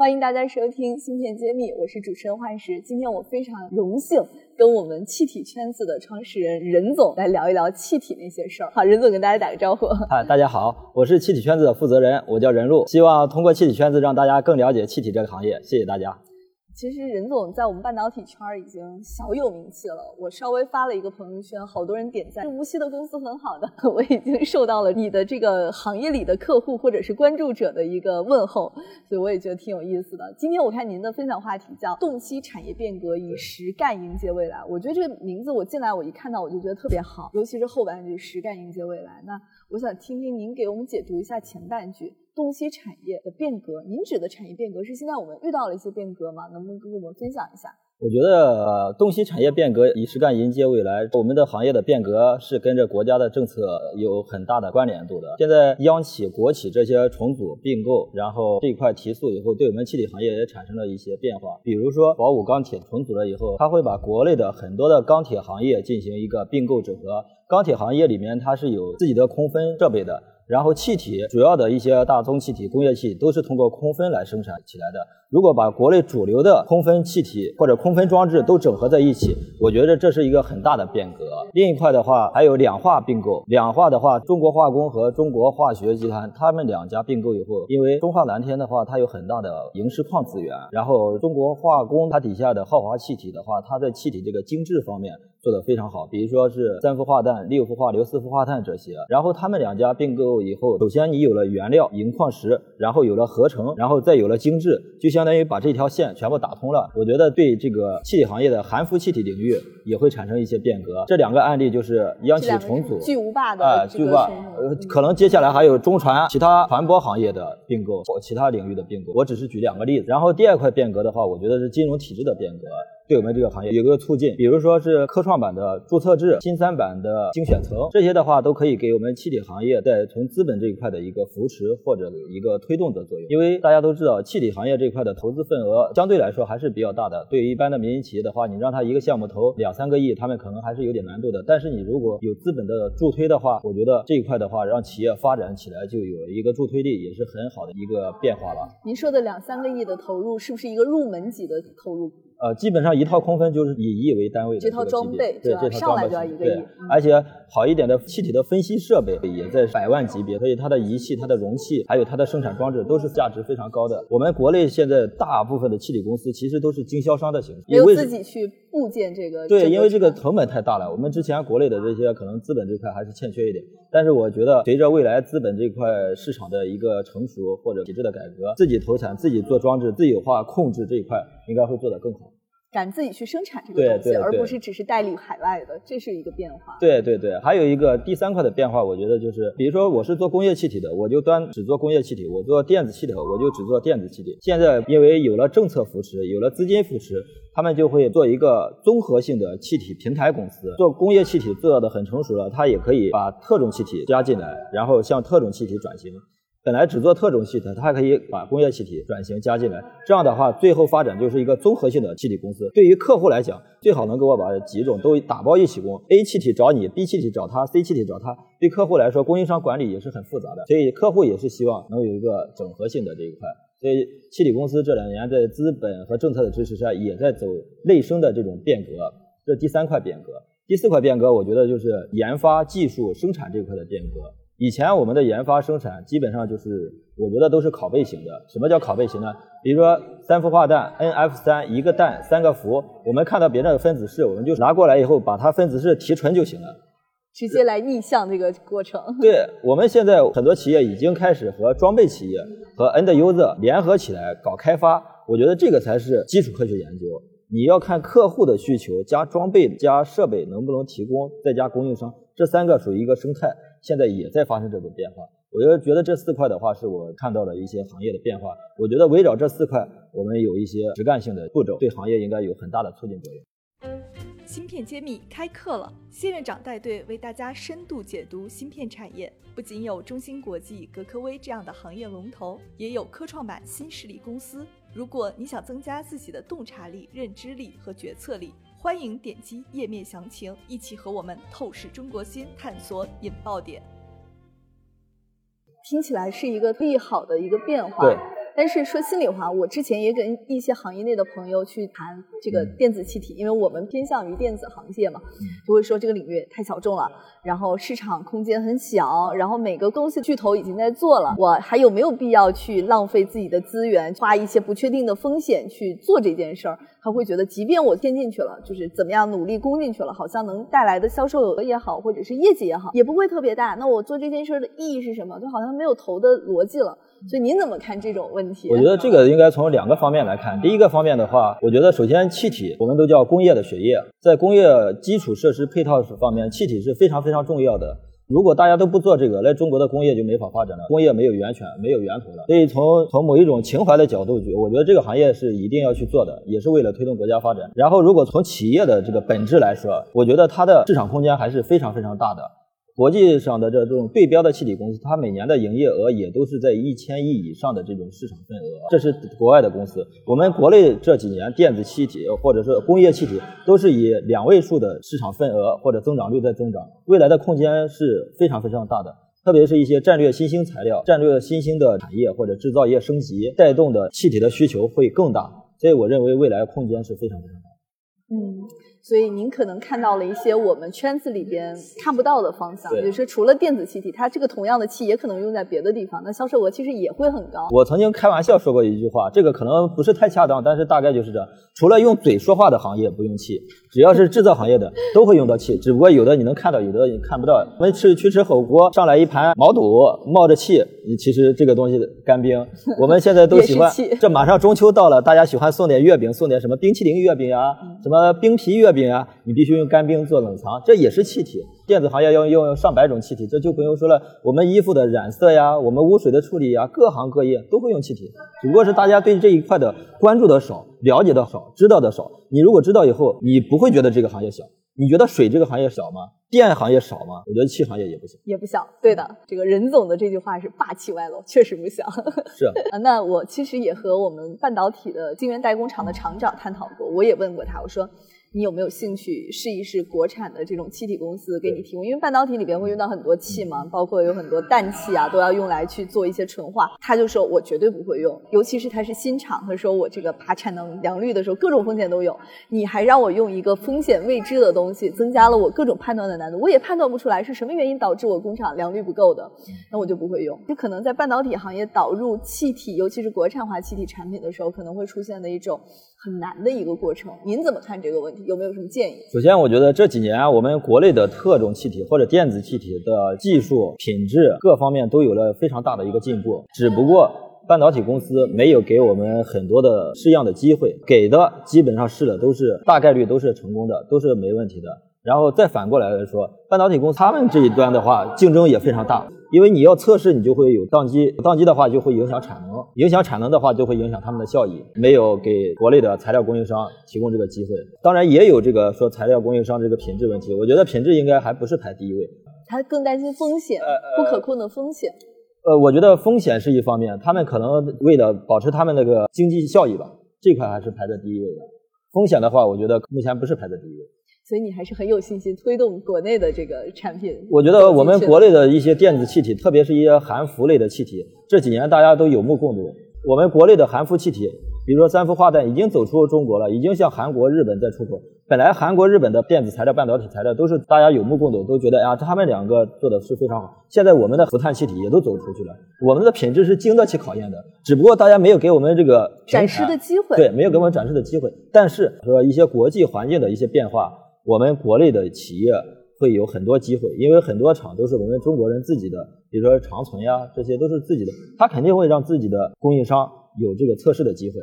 欢迎大家收听《芯片揭秘》，我是主持人幻石。今天我非常荣幸跟我们气体圈子的创始人任总来聊一聊气体那些事儿。好，任总跟大家打个招呼。嗨，大家好，我是气体圈子的负责人，我叫任路，希望通过气体圈子让大家更了解气体这个行业。谢谢大家。其实任总在我们半导体圈已经小有名气了。我稍微发了一个朋友圈，好多人点赞。无锡的公司很好的，我已经受到了你的这个行业里的客户或者是关注者的一个问候，所以我也觉得挺有意思的。今天我看您的分享话题叫“洞悉产业变革，以实干迎接未来”。我觉得这个名字我进来我一看到我就觉得特别好，尤其是后半句“实干迎接未来”。那我想听听您给我们解读一下前半句。洞悉产业的变革，您指的产业变革是现在我们遇到了一些变革吗？能不能跟我们分享一下？我觉得洞悉产业变革，以实干迎接未来。我们的行业的变革是跟着国家的政策有很大的关联度的。现在央企、国企这些重组并购，然后这一块提速以后，对我们气体行业也产生了一些变化。比如说宝武钢铁重组了以后，它会把国内的很多的钢铁行业进行一个并购整合。钢铁行业里面它是有自己的空分设备的。然后气体主要的一些大宗气体、工业气体都是通过空分来生产起来的。如果把国内主流的空分气体或者空分装置都整合在一起，我觉得这是一个很大的变革。另一块的话，还有两化并购。两化的话，中国化工和中国化学集团他们两家并购以后，因为中化蓝天的话，它有很大的萤石矿资源，然后中国化工它底下的浩华气体的话，它在气体这个精制方面。做得非常好，比如说是三氟化氮、六氟化硫、四氟化碳这些。然后他们两家并购以后，首先你有了原料银矿石，然后有了合成，然后再有了精制，就像相当于把这条线全部打通了。我觉得对这个气体行业的含氟气体领域也会产生一些变革。这两个案例就是央企重组，巨无霸的啊，巨无霸。呃，可能接下来还有中船其他船舶行业的并购或其他领域的并购。我只是举两个例子。然后第二块变革的话，我觉得是金融体制的变革。对我们这个行业有个促进，比如说是科创板的注册制、新三板的精选层，这些的话都可以给我们气体行业在从资本这一块的一个扶持或者一个推动的作用。因为大家都知道，气体行业这一块的投资份额相对来说还是比较大的。对于一般的民营企业的话，你让他一个项目投两三个亿，他们可能还是有点难度的。但是你如果有资本的助推的话，我觉得这一块的话，让企业发展起来就有一个助推力，也是很好的一个变化了。您说的两三个亿的投入，是不是一个入门级的投入？呃，基本上一套空分就是以亿为单位的这套装备，对这套上来就要一个亿。而且好一点的气体的分析设备也在百万级别，所以它的仪器、它的容器，还有它的生产装置都是价值非常高的。我们国内现在大部分的气体公司其实都是经销商的形式，没有自己去部件这个。对，因为这个成本太大了。我们之前国内的这些可能资本这块还是欠缺一点，但是我觉得随着未来资本这块市场的一个成熟或者体制的改革，自己投产、自己做装置、自己化控制这一块应该会做得更好。敢自己去生产这个东西，而不是只是代理海外的，这是一个变化。对对对，还有一个第三块的变化，我觉得就是，比如说我是做工业气体的，我就端只做工业气体；我做电子气体，我就只做电子气体。现在因为有了政策扶持，有了资金扶持，他们就会做一个综合性的气体平台公司。做工业气体做的很成熟了，它也可以把特种气体加进来，然后向特种气体转型。本来只做特种气体，它还可以把工业气体转型加进来。这样的话，最后发展就是一个综合性的气体公司。对于客户来讲，最好能给我把几种都打包一起供。A 气体找你，B 气体找他，C 气体找他。对客户来说，供应商管理也是很复杂的，所以客户也是希望能有一个整合性的这一块。所以，气体公司这两年在资本和政策的支持下，也在走内生的这种变革。这第三块变革，第四块变革，我觉得就是研发、技术、生产这块的变革。以前我们的研发生产基本上就是，我觉得都是拷贝型的。什么叫拷贝型呢？比如说三氟化氮 NF 三一个氮三个氟，我们看到别人的分子式，我们就拿过来以后把它分子式提纯就行了，直接来逆向这个过程。对，我们现在很多企业已经开始和装备企业和 End User 联合起来搞开发，我觉得这个才是基础科学研究。你要看客户的需求加装备加设备能不能提供，再加供应商，这三个属于一个生态。现在也在发生这种变化，我就觉得这四块的话是我看到的一些行业的变化。我觉得围绕这四块，我们有一些实干性的步骤，对行业应该有很大的促进作用。芯片揭秘开课了，谢院长带队为大家深度解读芯片产业。不仅有中芯国际、格科微这样的行业龙头，也有科创板新势力公司。如果你想增加自己的洞察力、认知力和决策力，欢迎点击页面详情，一起和我们透视中国心，探索引爆点。听起来是一个利好的一个变化。对。但是说心里话，我之前也跟一些行业内的朋友去谈这个电子气体，因为我们偏向于电子行业嘛，就会说这个领域太小众了，然后市场空间很小，然后每个公司巨头已经在做了，我还有没有必要去浪费自己的资源，花一些不确定的风险去做这件事儿？他会觉得，即便我添进去了，就是怎么样努力攻进去了，好像能带来的销售额也好，或者是业绩也好，也不会特别大。那我做这件事儿的意义是什么？就好像没有投的逻辑了。所以您怎么看这种问题？我觉得这个应该从两个方面来看。第一个方面的话，我觉得首先气体我们都叫工业的血液，在工业基础设施配套方面，气体是非常非常重要的。如果大家都不做这个，那中国的工业就没法发展了，工业没有源泉，没有源头了。所以从从某一种情怀的角度去，我觉得这个行业是一定要去做的，也是为了推动国家发展。然后，如果从企业的这个本质来说，我觉得它的市场空间还是非常非常大的。国际上的这种对标的气体公司，它每年的营业额也都是在一千亿以上的这种市场份额，这是国外的公司。我们国内这几年电子气体或者是工业气体都是以两位数的市场份额或者增长率在增长，未来的空间是非常非常大的。特别是一些战略新兴材料、战略新兴的产业或者制造业升级带动的气体的需求会更大，所以我认为未来空间是非常非常大。嗯。所以您可能看到了一些我们圈子里边看不到的方向，比如说除了电子气体，它这个同样的气也可能用在别的地方，那销售额其实也会很高。我曾经开玩笑说过一句话，这个可能不是太恰当，但是大概就是这样：除了用嘴说话的行业不用气，只要是制造行业的 都会用到气，只不过有的你能看到，有的你看不到。我们吃去吃火锅，上来一盘毛肚，冒着气，其实这个东西干冰。我们现在都喜欢，这马上中秋到了，大家喜欢送点月饼，送点什么冰淇淋月饼啊，什么冰皮月。饼啊，你必须用干冰做冷藏，这也是气体。电子行业要用上百种气体，这就不用说了。我们衣服的染色呀，我们污水的处理呀，各行各业都会用气体，只不过是大家对这一块的关注的少，了解的少，知道的少。你如果知道以后，你不会觉得这个行业小。你觉得水这个行业小吗？电行业少吗？我觉得气行业也不小，也不小。对的，这个任总的这句话是霸气外露，确实不小。是 啊，那我其实也和我们半导体的晶圆代工厂的厂长探讨过，我也问过他，我说。你有没有兴趣试一试国产的这种气体公司给你提供？因为半导体里边会用到很多气嘛，包括有很多氮气啊，都要用来去做一些纯化。他就说我绝对不会用，尤其是他是新厂，他说我这个爬产能良率的时候各种风险都有，你还让我用一个风险未知的东西，增加了我各种判断的难度，我也判断不出来是什么原因导致我工厂良率不够的，那我就不会用。这可能在半导体行业导入气体，尤其是国产化气体产品的时候，可能会出现的一种。很难的一个过程，您怎么看这个问题？有没有什么建议？首先，我觉得这几年我们国内的特种气体或者电子气体的技术、品质各方面都有了非常大的一个进步，只不过半导体公司没有给我们很多的试样的机会，给的基本上试的都是大概率都是成功的，都是没问题的。然后再反过来来说，半导体公司他们这一端的话，竞争也非常大。因为你要测试，你就会有宕机，宕机的话就会影响产能，影响产能的话就会影响他们的效益，没有给国内的材料供应商提供这个机会。当然也有这个说材料供应商这个品质问题，我觉得品质应该还不是排第一位，他更担心风险，不可控的风险。呃，我觉得风险是一方面，他们可能为了保持他们那个经济效益吧，这块还是排在第一位的。风险的话，我觉得目前不是排在第一位。所以你还是很有信心推动国内的这个产品。我觉得我们国内的一些电子气体，特别是一些含氟类的气体，这几年大家都有目共睹。我们国内的含氟气体，比如说三氟化氮，已经走出中国了，已经向韩国、日本在出口。本来韩国、日本的电子材料、半导体材料都是大家有目共睹，都觉得呀，他们两个做的是非常好。现在我们的氟碳气体也都走出去了，我们的品质是经得起考验的，只不过大家没有给我们这个展示的机会。对，没有给我们展示的机会。但是说一些国际环境的一些变化。我们国内的企业会有很多机会，因为很多厂都是我们中国人自己的，比如说长存呀，这些都是自己的，他肯定会让自己的供应商有这个测试的机会。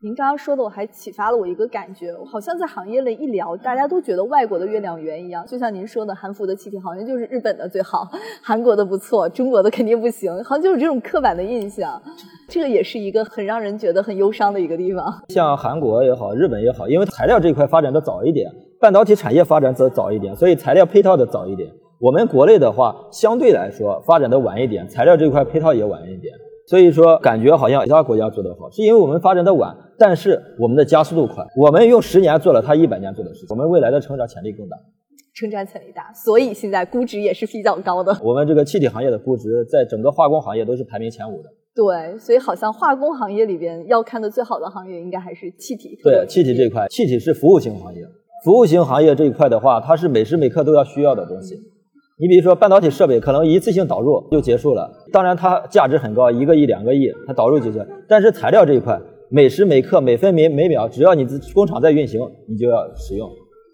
您刚刚说的，我还启发了我一个感觉，好像在行业内一聊，大家都觉得外国的月亮圆一样，就像您说的，韩服的气体好像就是日本的最好，韩国的不错，中国的肯定不行，好像就是这种刻板的印象。这个也是一个很让人觉得很忧伤的一个地方。像韩国也好，日本也好，因为材料这一块发展的早一点。半导体产业发展则早一点，所以材料配套的早一点。我们国内的话，相对来说发展的晚一点，材料这块配套也晚一点。所以说，感觉好像其他国家做得好，是因为我们发展的晚，但是我们的加速度快。我们用十年做了他一百年做的事情，我们未来的成长潜力更大。成长潜力大，所以现在估值也是比较高的。我们这个气体行业的估值，在整个化工行业都是排名前五的。对，所以好像化工行业里边要看的最好的行业，应该还是气体。对，气体这一块，气体是服务型行业。服务型行业这一块的话，它是每时每刻都要需要的东西。你比如说半导体设备，可能一次性导入就结束了，当然它价值很高，一个亿、两个亿，它导入就行。但是材料这一块，每时每刻、每分每每秒，只要你的工厂在运行，你就要使用。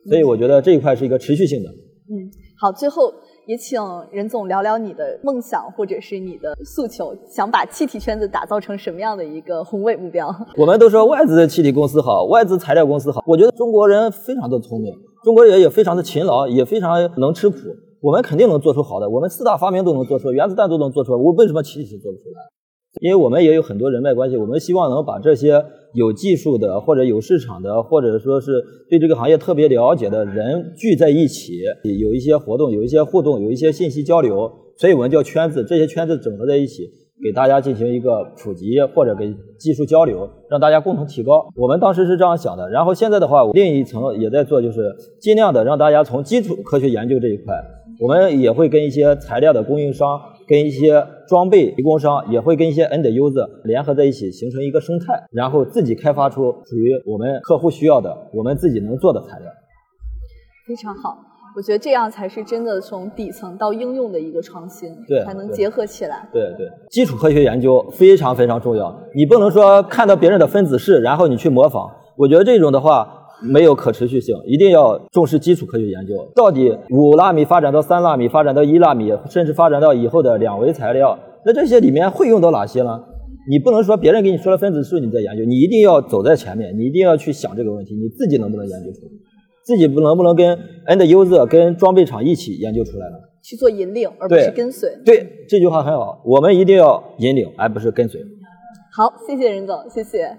所以我觉得这一块是一个持续性的。嗯，好，最后也请任总聊聊你的梦想或者是你的诉求，想把气体圈子打造成什么样的一个宏伟目标？我们都说外资的气体公司好，外资材料公司好。我觉得中国人非常的聪明，中国人也非常的勤劳，也非常能吃苦。我们肯定能做出好的，我们四大发明都能做出，原子弹都能做出来，我为什么气体做不出来？因为我们也有很多人脉关系，我们希望能把这些有技术的，或者有市场的，或者说是对这个行业特别了解的人聚在一起，有一些活动，有一些互动，有一些信息交流，所以我们叫圈子，这些圈子整合在一起，给大家进行一个普及，或者给技术交流，让大家共同提高。我们当时是这样想的，然后现在的话，另一层也在做，就是尽量的让大家从基础科学研究这一块。我们也会跟一些材料的供应商、跟一些装备提供商，也会跟一些 end user 联合在一起，形成一个生态，然后自己开发出属于我们客户需要的、我们自己能做的材料。非常好，我觉得这样才是真的从底层到应用的一个创新，对，才能结合起来。对对，基础科学研究非常非常重要，你不能说看到别人的分子式，然后你去模仿。我觉得这种的话。没有可持续性，一定要重视基础科学研究。到底五纳米发展到三纳米，发展到一纳米，甚至发展到以后的两维材料，那这些里面会用到哪些呢？你不能说别人给你说了分子数你在研究，你一定要走在前面，你一定要去想这个问题，你自己能不能研究出来？自己不能不能跟 end user 跟装备厂一起研究出来呢？去做引领，而不是跟随。对，这句话很好，我们一定要引领，而不是跟随。好，谢谢任总，谢谢。